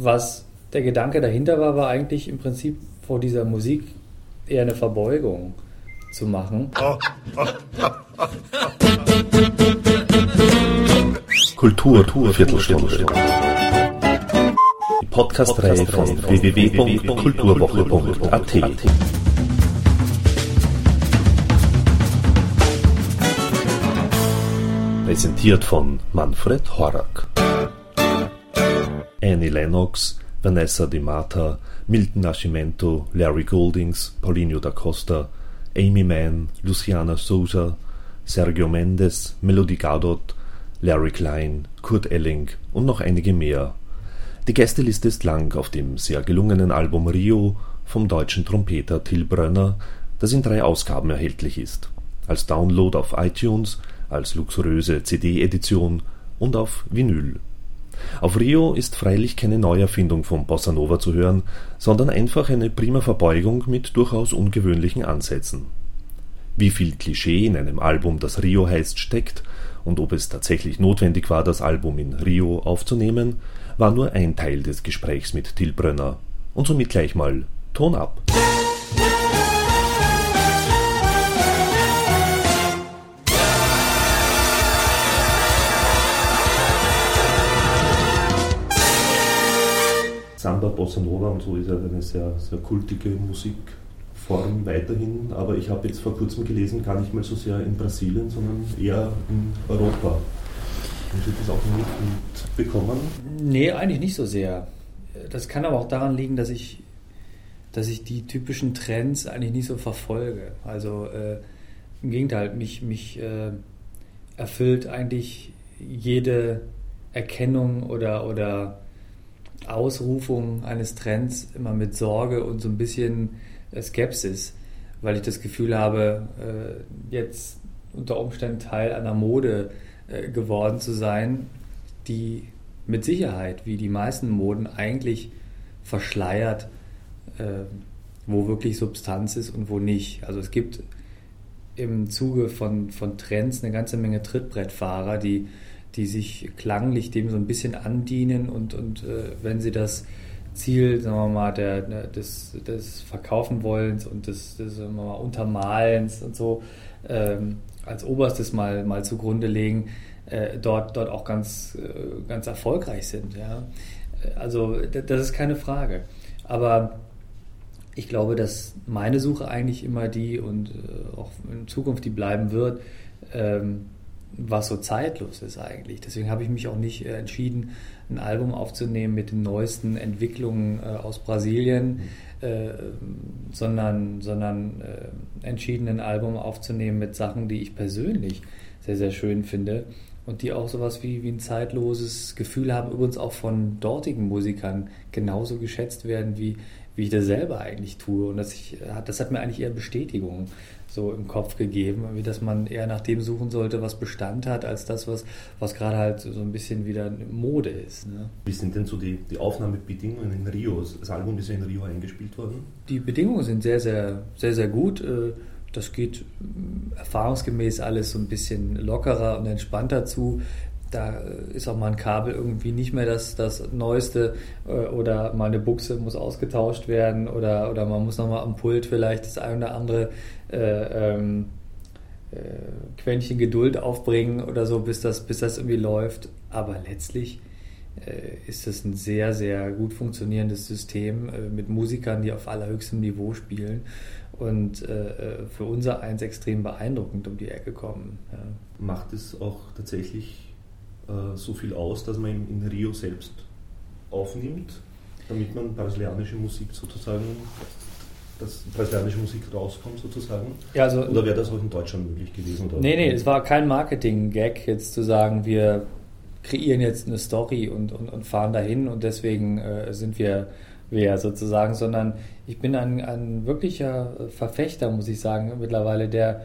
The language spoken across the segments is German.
Was der Gedanke dahinter war, war eigentlich im Prinzip vor dieser Musik eher eine Verbeugung zu machen. Kultur, Kultur Viertelstunde. Die Podcast-Reihe von www.kulturwoche.at. Präsentiert von Manfred Horak. Annie Lennox, Vanessa De Mata, Milton Nascimento, Larry Goldings, Paulinho da Costa, Amy Mann, Luciana Souza, Sergio Mendes, Melody Gardot, Larry Klein, Kurt Elling und noch einige mehr. Die Gästeliste ist lang auf dem sehr gelungenen Album Rio vom deutschen Trompeter Till Brönner, das in drei Ausgaben erhältlich ist. Als Download auf iTunes, als luxuriöse CD-Edition und auf Vinyl. Auf Rio ist freilich keine Neuerfindung von Bossa Nova zu hören, sondern einfach eine prima Verbeugung mit durchaus ungewöhnlichen Ansätzen. Wie viel Klischee in einem Album, das Rio heißt, steckt und ob es tatsächlich notwendig war, das Album in Rio aufzunehmen, war nur ein Teil des Gesprächs mit Till Brönner. Und somit gleich mal Ton ab. Samba, Bossa Nova und so ist ja eine sehr, sehr kultige Musikform weiterhin. Aber ich habe jetzt vor kurzem gelesen, gar nicht mal so sehr in Brasilien, sondern eher in Europa. Haben Sie das auch mitbekommen? Nee, eigentlich nicht so sehr. Das kann aber auch daran liegen, dass ich, dass ich die typischen Trends eigentlich nicht so verfolge. Also äh, im Gegenteil, mich, mich äh, erfüllt eigentlich jede Erkennung oder, oder Ausrufung eines Trends immer mit Sorge und so ein bisschen äh, Skepsis, weil ich das Gefühl habe, äh, jetzt unter Umständen Teil einer Mode äh, geworden zu sein, die mit Sicherheit, wie die meisten Moden, eigentlich verschleiert, wo wirklich Substanz ist und wo nicht. Also es gibt im Zuge von, von Trends eine ganze Menge Trittbrettfahrer, die die sich klanglich dem so ein bisschen andienen und, und äh, wenn sie das Ziel, sagen wir mal, der, ne, des, des Verkaufen und des, des sagen wir mal, Untermalens und so ähm, als oberstes mal, mal zugrunde legen, äh, dort, dort auch ganz, äh, ganz erfolgreich sind. Ja? Also das ist keine Frage. Aber ich glaube, dass meine Suche eigentlich immer die und äh, auch in Zukunft die bleiben wird, ähm, was so zeitlos ist eigentlich. Deswegen habe ich mich auch nicht äh, entschieden, ein Album aufzunehmen mit den neuesten Entwicklungen äh, aus Brasilien, mhm. äh, sondern, sondern entschieden, ein Album aufzunehmen mit Sachen, die ich persönlich sehr, sehr schön finde und die auch sowas wie, wie ein zeitloses Gefühl haben, übrigens auch von dortigen Musikern genauso geschätzt werden, wie, wie ich das selber eigentlich tue. Und das, ich, das hat mir eigentlich eher Bestätigung so im Kopf gegeben, dass man eher nach dem suchen sollte, was Bestand hat, als das, was, was gerade halt so ein bisschen wieder Mode ist. Ne? Wie sind denn so die, die Aufnahmebedingungen in Rio? Das Album ist ja in Rio eingespielt worden. Die Bedingungen sind sehr, sehr, sehr, sehr gut. Äh, das geht äh, erfahrungsgemäß alles so ein bisschen lockerer und entspannter zu da ist auch mal ein Kabel irgendwie nicht mehr das, das Neueste äh, oder mal eine Buchse muss ausgetauscht werden oder, oder man muss nochmal am Pult vielleicht das ein oder andere äh, ähm, äh, Quäntchen Geduld aufbringen oder so, bis das, bis das irgendwie läuft. Aber letztlich äh, ist es ein sehr, sehr gut funktionierendes System äh, mit Musikern, die auf allerhöchstem Niveau spielen und äh, für unser eins extrem beeindruckend um die Ecke kommen. Ja. Macht es auch tatsächlich äh, so viel aus, dass man in, in Rio selbst aufnimmt, damit man brasilianische Musik sozusagen dass brasilianische Musik rauskommt sozusagen? Ja, also, oder wäre das auch in Deutschland möglich gewesen? Oder? Nee, nee, es war kein Marketing-Gag, jetzt zu sagen, wir kreieren jetzt eine Story und, und, und fahren dahin und deswegen äh, sind wir wer sozusagen, sondern ich bin ein, ein wirklicher Verfechter, muss ich sagen, mittlerweile der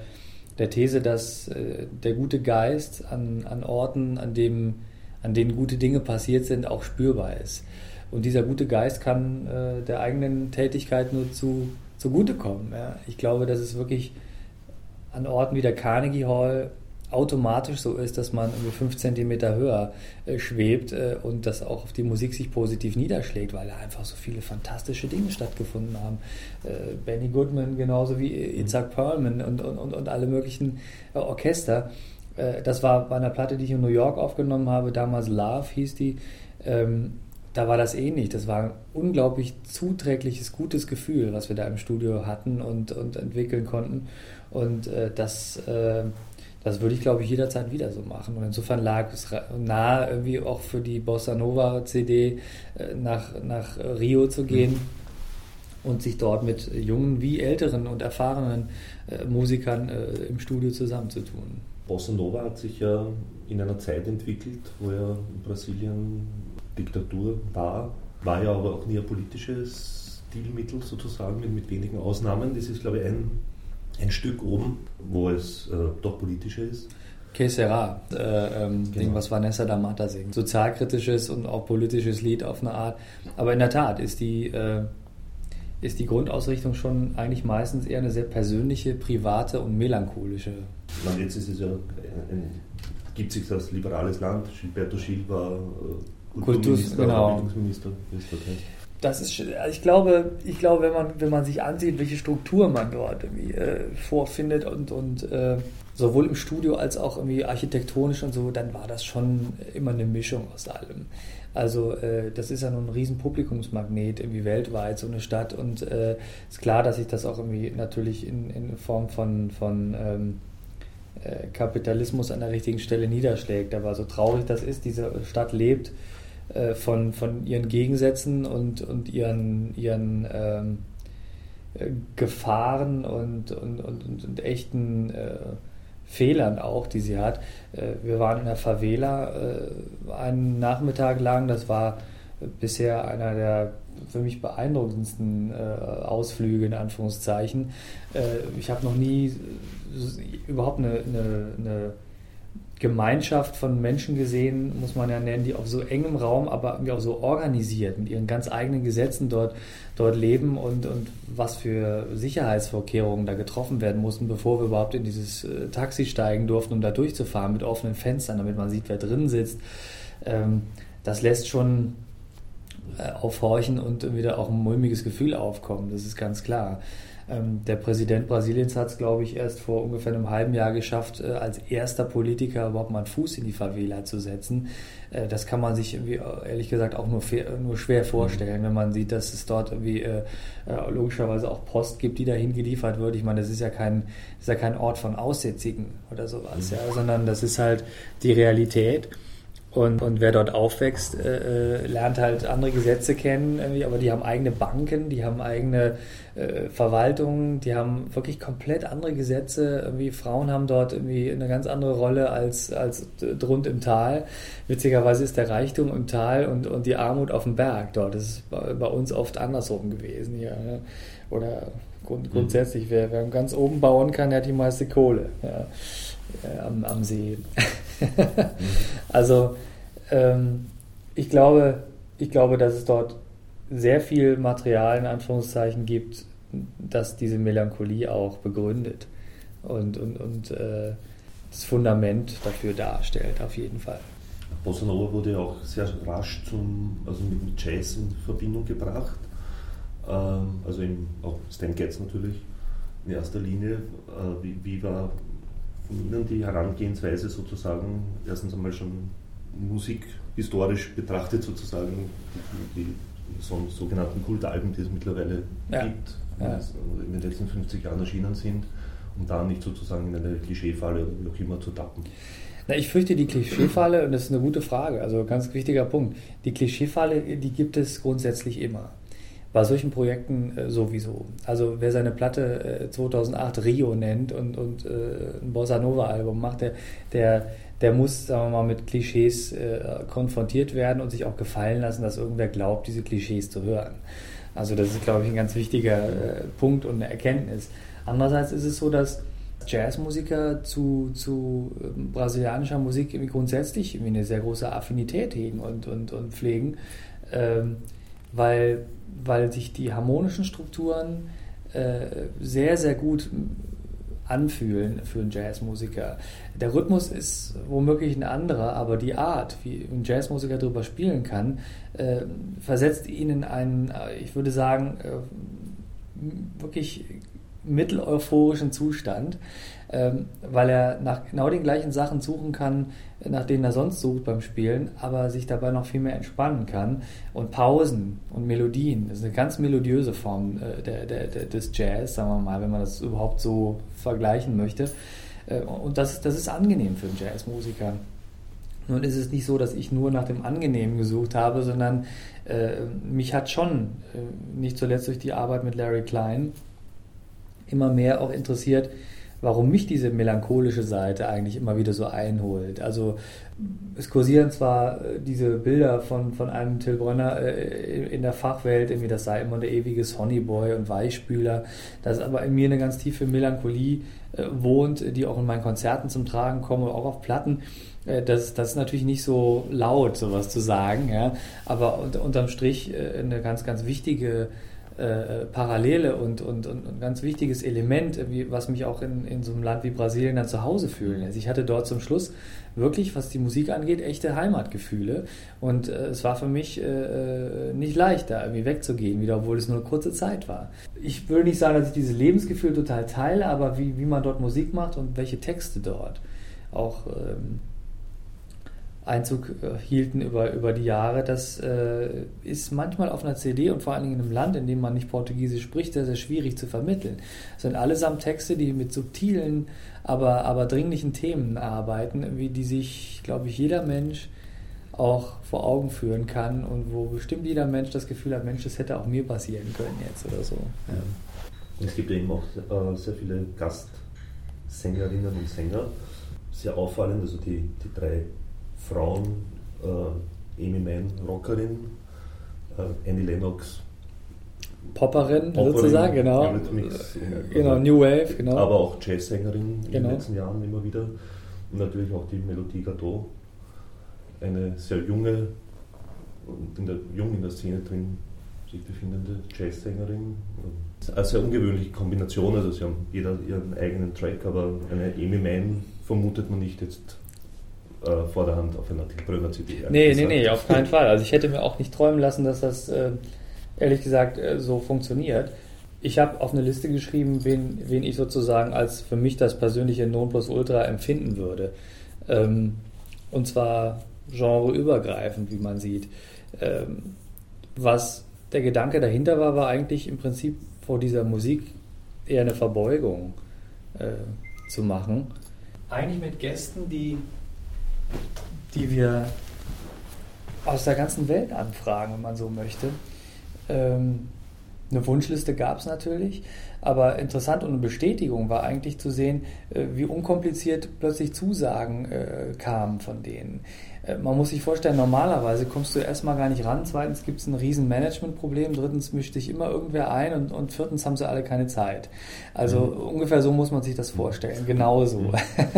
der These, dass äh, der gute Geist an, an Orten, an, dem, an denen gute Dinge passiert sind, auch spürbar ist. Und dieser gute Geist kann äh, der eigenen Tätigkeit nur zu, zugute kommen. Ja. Ich glaube, dass es wirklich an Orten wie der Carnegie Hall automatisch so ist, dass man irgendwie fünf Zentimeter höher äh, schwebt äh, und das auch auf die Musik sich positiv niederschlägt, weil da einfach so viele fantastische Dinge stattgefunden haben. Äh, Benny Goodman genauso wie Isaac Perlman und, und, und, und alle möglichen Orchester. Das war bei einer Platte, die ich in New York aufgenommen habe, damals Love hieß die. Ähm, da war das ähnlich. Das war ein unglaublich zuträgliches, gutes Gefühl, was wir da im Studio hatten und, und entwickeln konnten. Und das, das würde ich, glaube ich, jederzeit wieder so machen. Und insofern lag es nahe, irgendwie auch für die Bossa Nova CD äh, nach, nach Rio zu gehen mhm. und sich dort mit jungen wie älteren und erfahrenen äh, Musikern äh, im Studio zusammenzutun. Bossa Nova hat sich ja in einer Zeit entwickelt, wo ja in Brasilien Diktatur war, war ja aber auch nie ein politisches Stilmittel sozusagen, mit, mit wenigen Ausnahmen. Das ist, glaube ich, ein ein Stück oben, wo es äh, doch politischer ist. Que sera, äh, ähm, genau. Ding, was Vanessa da Mata singt. Sozialkritisches und auch politisches Lied auf eine Art. Aber in der Tat ist die, äh, ist die Grundausrichtung schon eigentlich meistens eher eine sehr persönliche, private und melancholische. Man, jetzt ist es ja, ein, gibt sich das liberales Land. Gilberto Gil war äh, Kulturminister, genau. Bildungsminister. Das ist, also ich glaube, ich glaube, wenn man, wenn man sich ansieht, welche Struktur man dort irgendwie äh, vorfindet und, und äh, sowohl im Studio als auch irgendwie architektonisch und so, dann war das schon immer eine Mischung aus allem. Also äh, das ist ja nun ein riesen Publikumsmagnet irgendwie weltweit, so eine Stadt und äh, ist klar, dass sich das auch irgendwie natürlich in, in Form von, von ähm, äh, Kapitalismus an der richtigen Stelle niederschlägt. Aber so traurig das ist, diese Stadt lebt äh, von, von ihren Gegensätzen und, und ihren, ihren ähm, äh, Gefahren und, und, und, und echten äh, Fehlern auch, die sie hat. Äh, wir waren in der Favela äh, einen Nachmittag lang, das war bisher einer der für mich beeindruckendsten äh, Ausflüge in Anführungszeichen. Äh, ich habe noch nie überhaupt eine, eine, eine Gemeinschaft von Menschen gesehen, muss man ja nennen, die auf so engem Raum, aber irgendwie auch so organisiert mit ihren ganz eigenen Gesetzen dort, dort leben und, und was für Sicherheitsvorkehrungen da getroffen werden mussten, bevor wir überhaupt in dieses äh, Taxi steigen durften, um da durchzufahren mit offenen Fenstern, damit man sieht, wer drin sitzt. Ähm, das lässt schon äh, aufhorchen und wieder auch ein mulmiges Gefühl aufkommen, das ist ganz klar. Ähm, der Präsident Brasiliens hat es, glaube ich, erst vor ungefähr einem halben Jahr geschafft, äh, als erster Politiker überhaupt mal einen Fuß in die Favela zu setzen. Äh, das kann man sich irgendwie, äh, ehrlich gesagt auch nur, nur schwer vorstellen, mhm. wenn man sieht, dass es dort irgendwie logischerweise auch Post gibt, die dahin geliefert wird. Ich meine, das ist ja kein, ist ja kein Ort von Aussätzigen oder sowas, mhm. ja, sondern das ist halt die Realität. Und, und wer dort aufwächst, äh, äh, lernt halt andere Gesetze kennen, irgendwie, aber die haben eigene Banken, die haben eigene äh, Verwaltungen, die haben wirklich komplett andere Gesetze. Irgendwie Frauen haben dort irgendwie eine ganz andere Rolle als, als drund im Tal. Witzigerweise ist der Reichtum im Tal und, und die Armut auf dem Berg dort. Das ist bei, bei uns oft andersrum gewesen hier. Ne? Oder grund, grundsätzlich, wer, wer ganz oben bauen kann, der hat die meiste Kohle ja, äh, am, am See. also ähm, ich glaube, ich glaube, dass es dort sehr viel Material in Anführungszeichen gibt, das diese Melancholie auch begründet und, und, und äh, das Fundament dafür darstellt, auf jeden Fall. Bossa Nova wurde ja auch sehr rasch zum, also mit Jazz in Verbindung gebracht. Ähm, also eben auch Stan Getz natürlich in erster Linie. Äh, wie, wie war Ihnen die Herangehensweise sozusagen, erstens einmal schon musikhistorisch betrachtet sozusagen, die, die so, sogenannten Kultalben, die es mittlerweile ja. gibt, ja. in den letzten 50 Jahren erschienen sind, um da nicht sozusagen in eine Klischeefalle oder wie auch immer zu tappen. Na, ich fürchte die Klischeefalle, und das ist eine gute Frage, also ganz wichtiger Punkt. Die Klischeefalle, die gibt es grundsätzlich immer. Bei solchen Projekten äh, sowieso. Also wer seine Platte äh, 2008 Rio nennt und, und äh, ein Bossa Nova Album macht, der, der, der muss, sagen wir mal, mit Klischees äh, konfrontiert werden und sich auch gefallen lassen, dass irgendwer glaubt, diese Klischees zu hören. Also das ist, glaube ich, ein ganz wichtiger äh, Punkt und eine Erkenntnis. Andererseits ist es so, dass Jazzmusiker zu, zu ähm, brasilianischer Musik irgendwie grundsätzlich irgendwie eine sehr große Affinität hegen und, und, und pflegen, ähm, weil weil sich die harmonischen Strukturen äh, sehr, sehr gut anfühlen für einen Jazzmusiker. Der Rhythmus ist womöglich ein anderer, aber die Art, wie ein Jazzmusiker darüber spielen kann, äh, versetzt ihn in einen, äh, ich würde sagen, äh, wirklich mitteleuphorischen Zustand, weil er nach genau den gleichen Sachen suchen kann, nach denen er sonst sucht beim Spielen, aber sich dabei noch viel mehr entspannen kann. Und Pausen und Melodien, das ist eine ganz melodiöse Form äh, der, der, der, des Jazz, sagen wir mal, wenn man das überhaupt so vergleichen möchte. Äh, und das, das ist angenehm für einen Jazzmusiker. Nun ist es nicht so, dass ich nur nach dem Angenehmen gesucht habe, sondern äh, mich hat schon, äh, nicht zuletzt durch die Arbeit mit Larry Klein, immer mehr auch interessiert, warum mich diese melancholische Seite eigentlich immer wieder so einholt. Also es kursieren zwar äh, diese Bilder von, von einem Till Brönner äh, in der Fachwelt, irgendwie das sei immer der ewige Sonnyboy und Weichspüler, dass aber in mir eine ganz tiefe Melancholie äh, wohnt, die auch in meinen Konzerten zum Tragen kommt oder auch auf Platten. Das, das ist natürlich nicht so laut, sowas zu sagen, ja, aber unterm Strich eine ganz, ganz wichtige äh, Parallele und, und, und ein ganz wichtiges Element, was mich auch in, in so einem Land wie Brasilien dann zu Hause fühlen lässt. Ich hatte dort zum Schluss wirklich, was die Musik angeht, echte Heimatgefühle. Und äh, es war für mich äh, äh nicht leicht, da irgendwie wegzugehen, wieder, obwohl es nur eine kurze Zeit war. Ich würde nicht sagen, dass ich dieses Lebensgefühl total teile, aber wie, wie man dort Musik macht und welche Texte dort auch ähm, Einzug äh, hielten über, über die Jahre. Das äh, ist manchmal auf einer CD und vor allen Dingen in einem Land, in dem man nicht Portugiesisch spricht, sehr, sehr schwierig zu vermitteln. Das sind allesamt Texte, die mit subtilen, aber, aber dringlichen Themen arbeiten, wie die sich, glaube ich, jeder Mensch auch vor Augen führen kann und wo bestimmt jeder Mensch das Gefühl hat, Mensch, das hätte auch mir passieren können jetzt oder so. Ja. Es gibt eben auch äh, sehr viele Gastsängerinnen und Sänger. Sehr auffallend, also die, die drei Frauen, äh, Amy Mann, Rockerin, äh, Annie Lennox, Popperin, Popperin sozusagen, genau. Genau, also, New Wave, genau. Aber auch Jazzsängerin in genau. den letzten Jahren immer wieder. Und natürlich auch die Melodie Gardot, eine sehr junge und in der, jung in der Szene drin sich befindende Jazzsängerin. Eine sehr ungewöhnliche Kombination, also sie haben jeder ihren eigenen Track, aber eine Amy Mann vermutet man nicht jetzt äh, vor der Hand auf einer Brönner CD. Nee, nee, nee, auf keinen Fall. Also ich hätte mir auch nicht träumen lassen, dass das äh, ehrlich gesagt äh, so funktioniert. Ich habe auf eine Liste geschrieben, wen, wen ich sozusagen als für mich das persönliche Nonplusultra empfinden würde. Ähm, und zwar genreübergreifend, wie man sieht. Ähm, was der Gedanke dahinter war, war eigentlich im Prinzip vor dieser Musik eher eine Verbeugung äh, zu machen. Eigentlich mit Gästen, die die wir aus der ganzen Welt anfragen, wenn man so möchte. Ähm, eine Wunschliste gab es natürlich, aber interessant und eine Bestätigung war eigentlich zu sehen, äh, wie unkompliziert plötzlich Zusagen äh, kamen von denen. Äh, man muss sich vorstellen, normalerweise kommst du erstmal gar nicht ran, zweitens gibt es ein riesen Managementproblem, drittens mischt sich immer irgendwer ein und, und viertens haben sie alle keine Zeit. Also mhm. ungefähr so muss man sich das vorstellen, genauso. Mhm.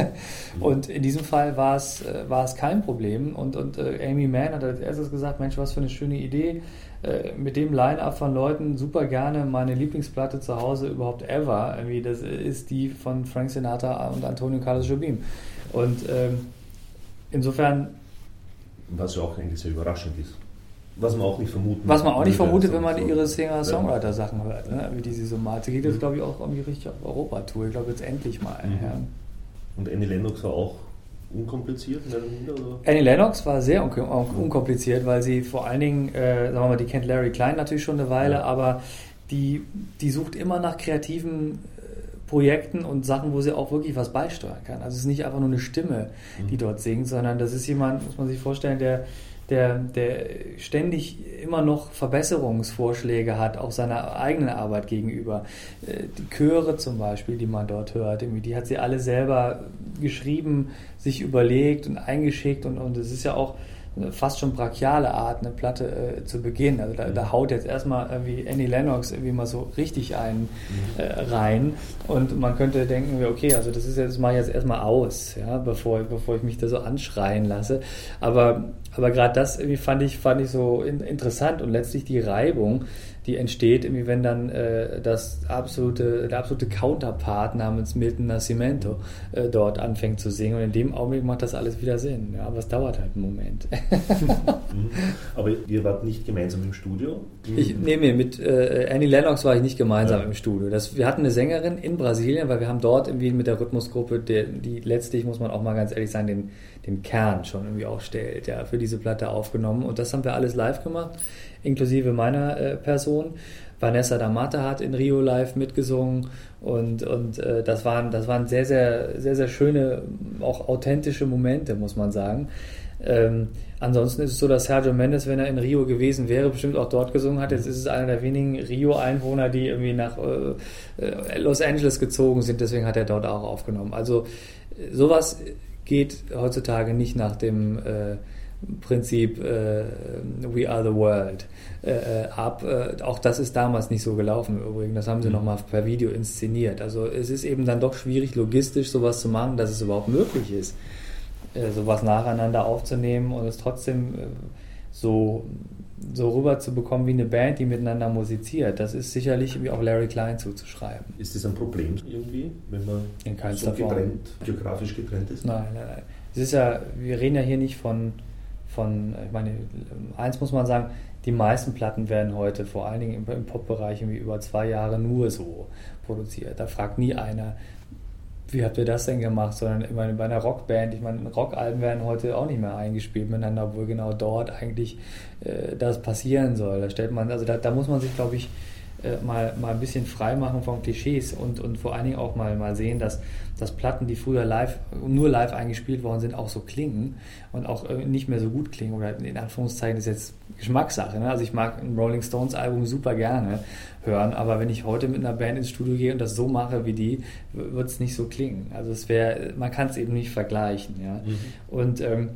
und in diesem Fall war es, äh, war es kein Problem und, und äh, Amy Mann hat als erstes gesagt, Mensch, was für eine schöne Idee, mit dem Line-Up von Leuten super gerne meine Lieblingsplatte zu Hause überhaupt ever. Irgendwie, das ist die von Frank Sinatra und Antonio Carlos Jobim. Und ähm, insofern was ja auch eigentlich sehr überraschend ist. Was man auch nicht vermutet. Was man auch nicht vermutet, wenn man ihre Singer-Songwriter-Sachen hört, ne? wie die sie so malt. Sie geht jetzt, glaube ich, auch irgendwie richtig auf Europa-Tour. Ich glaube, jetzt endlich mal. Mhm. Ja. Und Annie Lennox war auch unkompliziert? Oder? Annie Lennox war sehr un unkompliziert, weil sie vor allen Dingen, äh, sagen wir mal, die kennt Larry Klein natürlich schon eine Weile, ja. aber die, die sucht immer nach kreativen Projekten und Sachen, wo sie auch wirklich was beisteuern kann. Also es ist nicht einfach nur eine Stimme, die mhm. dort singt, sondern das ist jemand, muss man sich vorstellen, der, der, der ständig immer noch Verbesserungsvorschläge hat, auch seiner eigenen Arbeit gegenüber. Äh, die Chöre zum Beispiel, die man dort hört, die hat sie alle selber geschrieben, sich überlegt und eingeschickt und, und es ist ja auch fast schon brachiale Art, eine Platte äh, zu beginnen. Also da, da, haut jetzt erstmal irgendwie Annie Lennox irgendwie mal so richtig einen mhm. äh, rein und man könnte denken, okay, also das ist jetzt, das mache ich jetzt erstmal aus, ja, bevor, bevor ich mich da so anschreien lasse. Aber aber gerade das irgendwie fand ich, fand ich so in, interessant und letztlich die Reibung, die entsteht, irgendwie, wenn dann äh, das absolute, der absolute Counterpart namens Milton Nascimento äh, dort anfängt zu singen. Und in dem Augenblick macht das alles wieder Sinn. Ja, aber es dauert halt einen Moment. Mhm. aber ihr wart nicht gemeinsam im Studio? Ich, nee, nee, mit äh, Annie Lennox war ich nicht gemeinsam ja. im Studio. Das, wir hatten eine Sängerin in Brasilien, weil wir haben dort irgendwie mit der Rhythmusgruppe, der, die letztlich, muss man auch mal ganz ehrlich sagen, den, den Kern schon irgendwie auch stellt, ja, für diese Platte aufgenommen. Und das haben wir alles live gemacht inklusive meiner äh, Person. Vanessa D'Amata hat in Rio live mitgesungen und, und äh, das, waren, das waren sehr, sehr, sehr, sehr schöne, auch authentische Momente, muss man sagen. Ähm, ansonsten ist es so, dass Sergio Mendes, wenn er in Rio gewesen wäre, bestimmt auch dort gesungen hat. Jetzt ist es einer der wenigen Rio-Einwohner, die irgendwie nach äh, äh Los Angeles gezogen sind, deswegen hat er dort auch aufgenommen. Also sowas geht heutzutage nicht nach dem äh, Prinzip äh, We Are the World äh, äh, ab. Äh, auch das ist damals nicht so gelaufen übrigens. Das haben sie mhm. nochmal per Video inszeniert. Also es ist eben dann doch schwierig, logistisch sowas zu machen, dass es überhaupt möglich ist, äh, sowas nacheinander aufzunehmen und es trotzdem äh, so, so rüber zu bekommen wie eine Band, die miteinander musiziert. Das ist sicherlich wie auch Larry Klein zuzuschreiben. Ist das ein Problem irgendwie, wenn man In so getrennt, geografisch getrennt ist? Nein, nein, nein. Es ist ja, wir reden ja hier nicht von von, ich meine, eins muss man sagen, die meisten Platten werden heute vor allen Dingen im, Pop-Bereich irgendwie über zwei Jahre nur so produziert. Da fragt nie einer, wie habt ihr das denn gemacht? Sondern meine, bei einer Rockband, ich meine, Rockalben werden heute auch nicht mehr eingespielt miteinander, obwohl genau dort eigentlich äh, das passieren soll. Da stellt man, also da, da muss man sich, glaube ich, äh, mal, mal ein bisschen frei machen von Klischees und, und vor allen Dingen auch mal, mal sehen, dass, dass Platten, die früher live, nur live eingespielt worden sind, auch so klingen und auch äh, nicht mehr so gut klingen. Oder in Anführungszeichen ist jetzt Geschmackssache. Ne? Also ich mag ein Rolling Stones Album super gerne hören, aber wenn ich heute mit einer Band ins Studio gehe und das so mache wie die, wird es nicht so klingen. Also es wäre, man kann es eben nicht vergleichen. Ja? Mhm. Und ähm,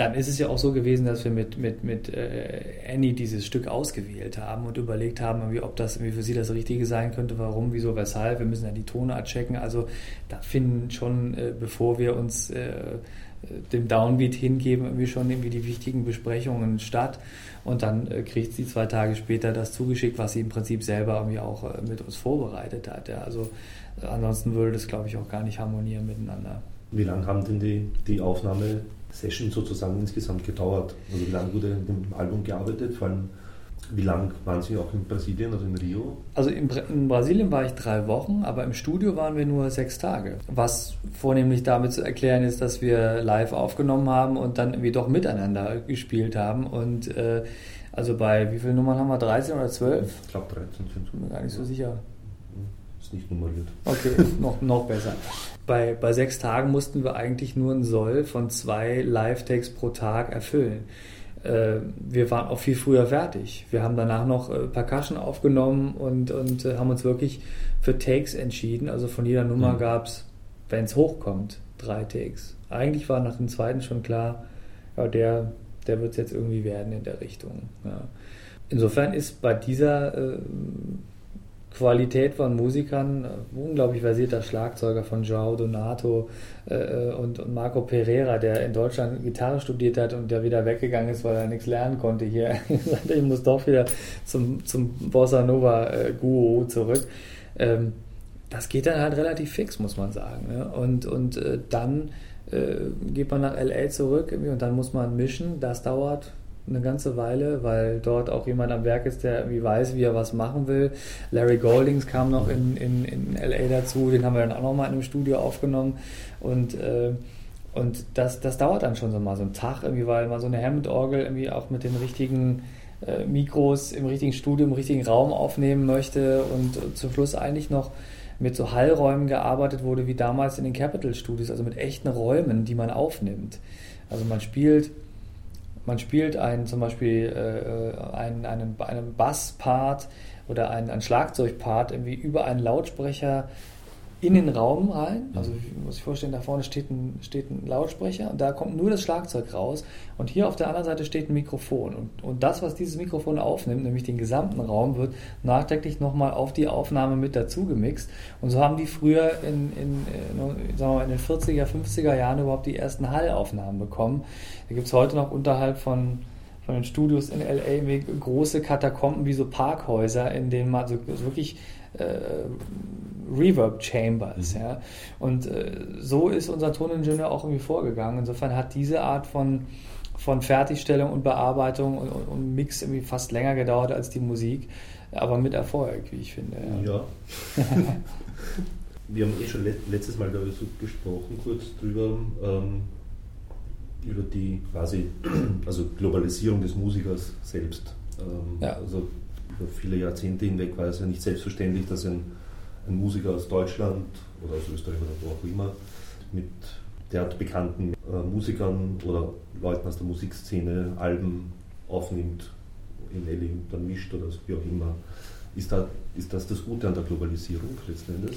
dann ist es ja auch so gewesen, dass wir mit, mit, mit äh, Annie dieses Stück ausgewählt haben und überlegt haben, ob das wie für sie das Richtige sein könnte, warum, wieso, weshalb. Wir müssen ja die Tonart checken. Also da finden schon, äh, bevor wir uns äh, dem Downbeat hingeben, irgendwie schon irgendwie die wichtigen Besprechungen statt. Und dann kriegt sie zwei Tage später das zugeschickt, was sie im Prinzip selber irgendwie auch mit uns vorbereitet hat. Ja. Also ansonsten würde das, glaube ich, auch gar nicht harmonieren miteinander. Wie lange haben denn die, die Aufnahme Session sozusagen insgesamt gedauert? Also wie lange wurde in dem Album gearbeitet? Vor allem, wie lange waren Sie auch in Brasilien oder in Rio? Also in, in, Brasilien war ich drei Wochen, aber im Studio waren wir nur sechs Tage. Was vornehmlich damit zu erklären ist, dass wir live aufgenommen haben und dann irgendwie doch miteinander gespielt haben. Und äh, also bei wie vielen Nummern haben wir? 13 oder 12? Ich glaube 13 sind Bin mir gar nicht so sicher. Ist nicht nummeriert. Okay, noch, noch besser bei, bei sechs Tagen mussten wir eigentlich nur ein Soll von zwei Live-Takes pro Tag erfüllen. Äh, wir waren auch viel früher fertig. Wir haben danach noch äh, Percussion aufgenommen und, und äh, haben uns wirklich für Takes entschieden. Also von jeder Nummer mhm. gab es, wenn es hochkommt, drei Takes. Eigentlich war nach dem zweiten schon klar, ja, der, der wird es jetzt irgendwie werden in der Richtung. Ja. Insofern ist bei dieser äh, Qualität von Musikern, äh, unglaublich versierter Schlagzeuger von Joao Donato äh, äh, und, und, Marco Pereira, der in Deutschland Gitarre studiert hat und der wieder weggegangen ist, weil er nichts lernen konnte hier. ich muss doch wieder zum, zum Bossa Nova äh, Guru zurück. Ähm, das geht dann halt relativ fix, muss man sagen. Ne? Und, und äh, dann äh, geht man nach LA zurück und dann muss man mischen. Das dauert eine ganze Weile, weil dort auch jemand am Werk ist, der irgendwie weiß, wie er was machen will. Larry Goldings kam noch in, in, in LA dazu, den haben wir dann auch nochmal in einem Studio aufgenommen und äh, und das, das dauert dann schon so mal so einen Tag, irgendwie, weil man so eine Hammond-Orgel irgendwie auch mit den richtigen äh, Mikros im richtigen Studio, im richtigen Raum aufnehmen möchte und, und zum Schluss eigentlich noch mit so Hallräumen gearbeitet wurde, wie damals in den Capitol Studios, also mit echten Räumen, die man aufnimmt. Also man spielt man spielt einen, zum Beispiel äh, einen, einen, einen Basspart oder einen, einen Schlagzeugpart irgendwie über einen Lautsprecher in den Raum rein. Also muss ich vorstellen, da vorne steht ein, steht ein Lautsprecher und da kommt nur das Schlagzeug raus. Und hier auf der anderen Seite steht ein Mikrofon. Und, und das, was dieses Mikrofon aufnimmt, nämlich den gesamten Raum, wird nachträglich nochmal auf die Aufnahme mit dazu gemixt. Und so haben die früher in, in, in, sagen wir mal, in den 40er, 50er Jahren überhaupt die ersten Hallaufnahmen bekommen. Da gibt es heute noch unterhalb von von den Studios in LA große Katakomben wie so Parkhäuser, in denen man so, so wirklich äh, Reverb Chambers. Mhm. Ja? Und äh, so ist unser Toningenieur auch irgendwie vorgegangen. Insofern hat diese Art von, von Fertigstellung und Bearbeitung und, und, und, Mix irgendwie fast länger gedauert als die Musik, aber mit Erfolg, wie ich finde. Ja. ja. Wir haben eh schon letztes Mal darüber gesprochen, kurz drüber, ähm, über die quasi, also Globalisierung des Musikers selbst. Ähm, ja. Also über viele Jahrzehnte hinweg war es ja nicht selbstverständlich, dass ein ein Musiker aus Deutschland oder aus Österreich oder wo auch immer mit derart bekannten äh, Musikern oder Leuten aus der Musikszene Alben aufnimmt, in Ellie dann mischt oder wie auch immer. Ist, da, ist das das Gute an der Globalisierung letzten Endes?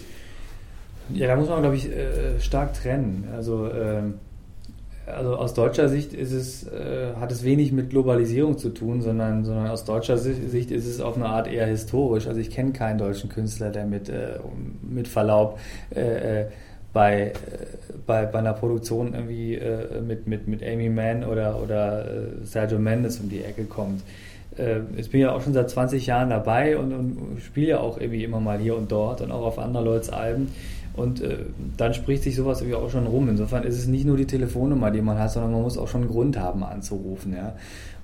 Ja, da muss man, glaube ich, äh, stark trennen. Also ähm, also aus deutscher Sicht ist es, äh, hat es wenig mit Globalisierung zu tun, sondern, sondern aus deutscher Sicht ist es auf eine Art eher historisch. Also ich kenne keinen deutschen Künstler, der mit, äh, mit Verlaub äh, äh bei, äh, bei, bei einer Produktion irgendwie äh, mit, mit, mit Amy Mann oder, oder Sergio Mendes um die Ecke kommt. Ich bin ja auch schon seit 20 Jahren dabei und, und spiele ja auch irgendwie immer mal hier und dort und auch auf anderen Leutes Alben. Und äh, dann spricht sich sowas irgendwie auch schon rum. Insofern ist es nicht nur die Telefonnummer, die man hat, sondern man muss auch schon einen Grund haben anzurufen. Ja?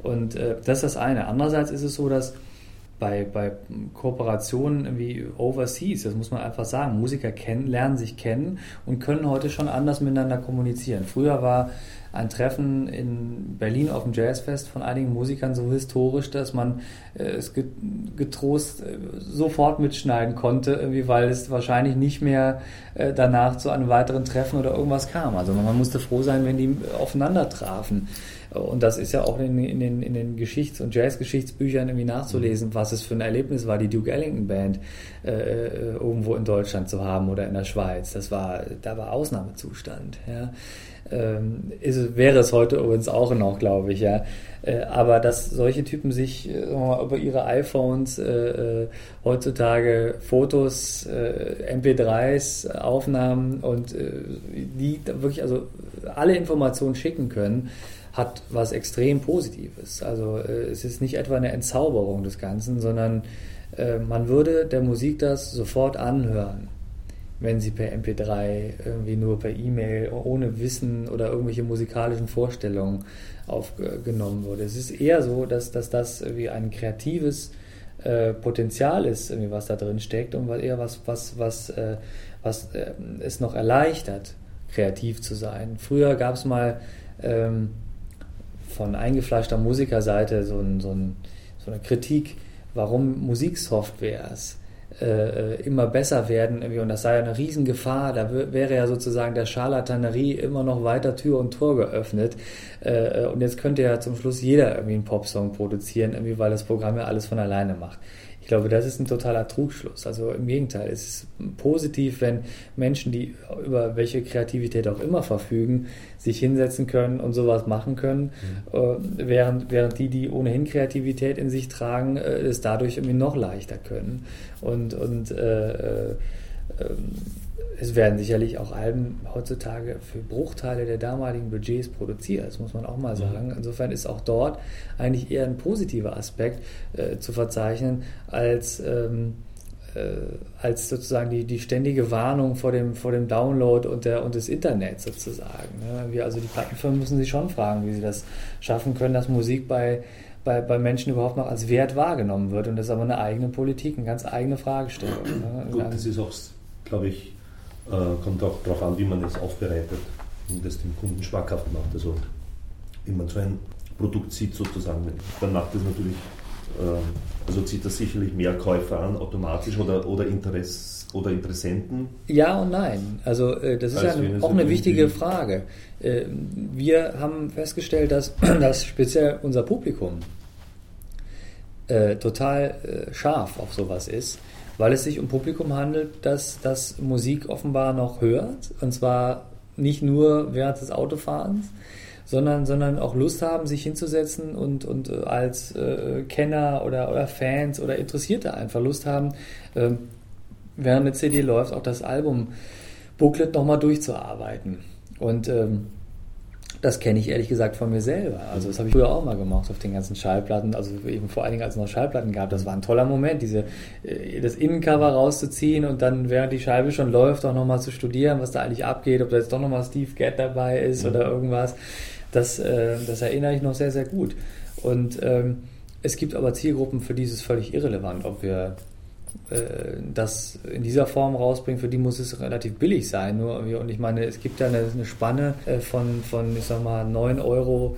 Und äh, das ist das eine. Andererseits ist es so, dass bei, bei Kooperationen wie Overseas, das muss man einfach sagen, Musiker kennen, lernen sich kennen und können heute schon anders miteinander kommunizieren. Früher war ein Treffen in Berlin auf dem Jazzfest von einigen Musikern so historisch, dass man äh, es getrost äh, sofort mitschneiden konnte, irgendwie, weil es wahrscheinlich nicht mehr äh, danach zu einem weiteren Treffen oder irgendwas kam. Also man musste froh sein, wenn die aufeinander trafen. Und das ist ja auch in, in, den, in den Geschichts- und Jazzgeschichtsbüchern irgendwie nachzulesen, was es für ein Erlebnis war, die Duke Ellington Band äh, irgendwo in Deutschland zu haben oder in der Schweiz. Das war, da war Ausnahmezustand. Ja. Ähm, ist, wäre es heute übrigens auch noch, glaube ich, ja. Äh, aber dass solche Typen sich äh, über ihre iPhones äh, äh heutzutage Fotos, äh, MP3s, Aufnahmen und äh, die wirklich also alle Informationen schicken können, hat was extrem Positives. Also es ist nicht etwa eine Entzauberung des Ganzen, sondern man würde der Musik das sofort anhören wenn sie per MP3 irgendwie nur per E-Mail ohne Wissen oder irgendwelche musikalischen Vorstellungen aufgenommen wurde. Es ist eher so, dass, dass das irgendwie ein kreatives äh, Potenzial ist, irgendwie, was da drin steckt und eher was, was, was, äh, was äh, es noch erleichtert, kreativ zu sein. Früher gab es mal ähm, von eingefleischter Musikerseite so, ein, so, ein, so eine Kritik, warum Musiksoftwares äh, immer besser werden und das sei ja eine Riesengefahr, da wäre ja sozusagen der Scharlatanerie immer noch weiter Tür und Tor geöffnet. Äh, und jetzt könnte ja zum Schluss jeder irgendwie einen Popsong produzieren, irgendwie, weil das Programm ja alles von alleine macht glaube, das ist ein totaler Trugschluss. Also im Gegenteil, es ist positiv, wenn Menschen, die über welche Kreativität auch immer verfügen, sich hinsetzen können und sowas machen können, mhm. äh, während, während die, die ohnehin Kreativität in sich tragen, äh, es dadurch irgendwie noch leichter können. Und, und äh, äh ähm, es werden sicherlich auch Alben heutzutage für Bruchteile der damaligen Budgets produziert, das muss man auch mal sagen. Insofern ist auch dort eigentlich eher ein positiver Aspekt äh, zu verzeichnen, als, ähm, äh, als sozusagen die, die ständige Warnung vor dem, vor dem Download und, der, und des Internets sozusagen. Ne? Wir, also die Plattenfirmen müssen sich schon fragen, wie sie das schaffen können, dass Musik bei bei, bei Menschen überhaupt noch als Wert wahrgenommen wird. Und das ist aber eine eigene Politik, eine ganz eigene Fragestellung. Ne? Gut, das ist auch, glaube ich, äh, kommt auch darauf an, wie man es aufbereitet und das dem Kunden schmackhaft macht. Also wie man so ein Produkt sieht sozusagen, dann macht es natürlich, äh, also zieht das sicherlich mehr Käufer an automatisch oder, oder Interess oder Interessenten? Ja und nein. Also äh, das ist ja auch eine wichtige Frage. Äh, wir haben festgestellt, dass, dass speziell unser Publikum total scharf auf sowas ist weil es sich um Publikum handelt, das das Musik offenbar noch hört, und zwar nicht nur während des Autofahrens, sondern, sondern auch Lust haben, sich hinzusetzen und, und äh, als äh, Kenner oder, oder Fans oder Interessierte einfach Lust haben, äh, während eine CD läuft, auch das Album Booklet nochmal durchzuarbeiten. Und ähm, das kenne ich ehrlich gesagt von mir selber. Also das habe ich früher auch mal gemacht auf den ganzen Schallplatten, also eben vor allen Dingen, als es noch Schallplatten gab. Das war ein toller Moment, diese, äh, das Innencover rauszuziehen und dann, während die Scheibe schon läuft, auch nochmal zu studieren, was da eigentlich abgeht, ob da jetzt doch nochmal Steve Gadd dabei ist mhm. oder irgendwas. Das, äh, das erinnere ich noch sehr, sehr gut. Und ähm, es gibt aber Zielgruppen, für die ist es völlig irrelevant, ob wir das in dieser Form rausbringen, für die muss es relativ billig sein. Nur, und ich meine, es gibt ja eine, eine Spanne äh, von, von, ich sag mal, 9 Euro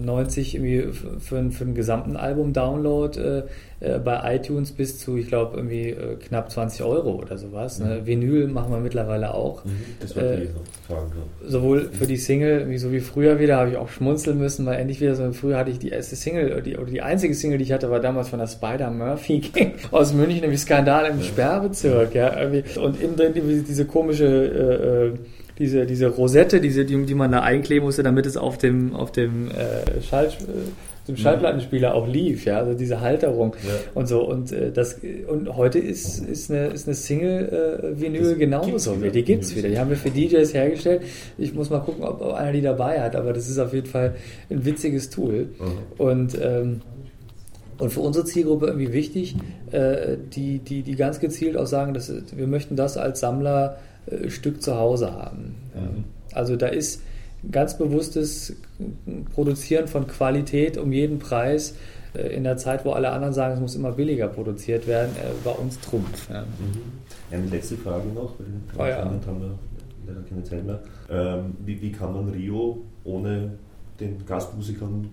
90 irgendwie für, für einen gesamten Album-Download äh, äh, bei iTunes bis zu, ich glaube, irgendwie äh, knapp 20 Euro oder sowas. Ne? Mhm. Vinyl machen wir mittlerweile auch. Mhm. Das war äh, Fragen, ja. Sowohl für die Single, wie so wie früher wieder, habe ich auch schmunzeln müssen, weil endlich wieder so, früher hatte ich die erste Single, die, oder die einzige Single, die ich hatte, war damals von der Spider Murphy aus München, nämlich Skandal im ja. Sperrbezirk. Ja, irgendwie. Und innen drin diese komische äh, äh diese, diese Rosette, diese, die, die man da einkleben musste, damit es auf dem, auf dem, äh, Schall, äh, dem Schallplattenspieler auch lief, ja, also diese Halterung ja. und so. Und äh, das und heute ist, ist eine, ist eine Single-Vinyl äh, genauso. Wieder. Die gibt's wieder. Die haben wir für DJs hergestellt. Ich muss mal gucken, ob, ob einer die dabei hat, aber das ist auf jeden Fall ein witziges Tool. Mhm. Und ähm, und für unsere Zielgruppe irgendwie wichtig, äh, die, die, die ganz gezielt auch sagen, dass wir möchten das als Sammler äh, Stück zu Hause haben. Mhm. Also da ist ganz bewusstes Produzieren von Qualität um jeden Preis äh, in der Zeit, wo alle anderen sagen, es muss immer billiger produziert werden, äh, bei uns Trumpf. Ja. Mhm. Eine letzte Frage noch, weil oh, ja. haben wir leider keine Zeit mehr. Ähm, wie, wie kann man Rio ohne den Gastmusikern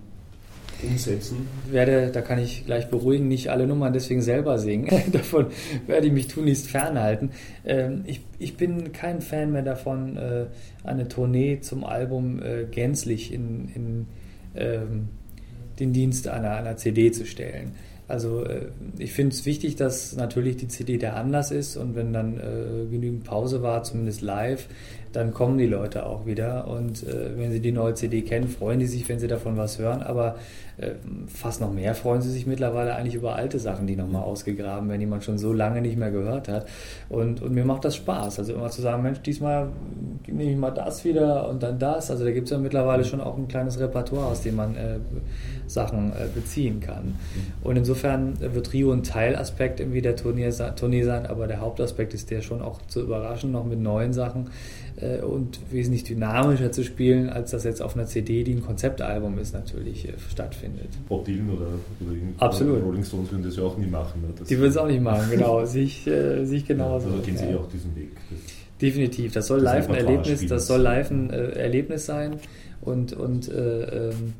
umsetzen? Werde, da kann ich gleich beruhigen, nicht alle Nummern deswegen selber singen. davon werde ich mich tunlichst fernhalten. Ähm, ich, ich bin kein Fan mehr davon, äh, eine Tournee zum Album äh, gänzlich in, in ähm, den Dienst einer, einer CD zu stellen. Also äh, ich finde es wichtig, dass natürlich die CD der Anlass ist und wenn dann äh, genügend Pause war, zumindest live, dann kommen die Leute auch wieder und äh, wenn sie die neue CD kennen, freuen die sich, wenn sie davon was hören, aber äh, fast noch mehr freuen sie sich mittlerweile eigentlich über alte Sachen, die nochmal ausgegraben werden, die man schon so lange nicht mehr gehört hat. Und, und mir macht das Spaß, also immer zu sagen, Mensch, diesmal nehme ich mal das wieder und dann das, also da gibt es ja mittlerweile schon auch ein kleines Repertoire, aus dem man äh, Sachen äh, beziehen kann. Und insofern wird Rio ein Teilaspekt irgendwie der Tournee, sein, aber der Hauptaspekt ist der schon auch zu überraschen, noch mit neuen Sachen, und wesentlich dynamischer zu spielen, als das jetzt auf einer CD, die ein Konzeptalbum ist, natürlich äh, stattfindet. Bob Dylan oder, oder Absolut. Rolling Stones würden das ja auch nie machen. Ne? Das die würden es auch nicht machen, genau. sich, äh, sich genauso. Also gehen sie ja auch diesen Weg. Das Definitiv. Das soll das live ein Erlebnis, das soll live ein äh, Erlebnis sein und, und äh, ähm,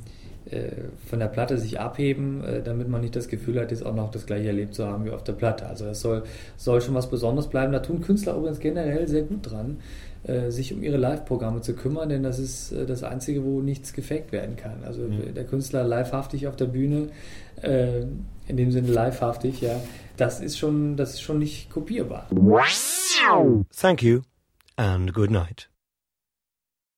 äh, von der Platte sich abheben, äh, damit man nicht das Gefühl hat, jetzt auch noch das gleiche erlebt zu haben wie auf der Platte. Also das soll, soll schon was Besonderes bleiben. Da tun Künstler übrigens generell sehr gut dran. Äh, sich um ihre Live-Programme zu kümmern, denn das ist äh, das Einzige, wo nichts gefaked werden kann. Also mhm. der Künstler livehaftig auf der Bühne, äh, in dem Sinne livehaftig, ja, das ist schon, das ist schon nicht kopierbar. Thank you and good night.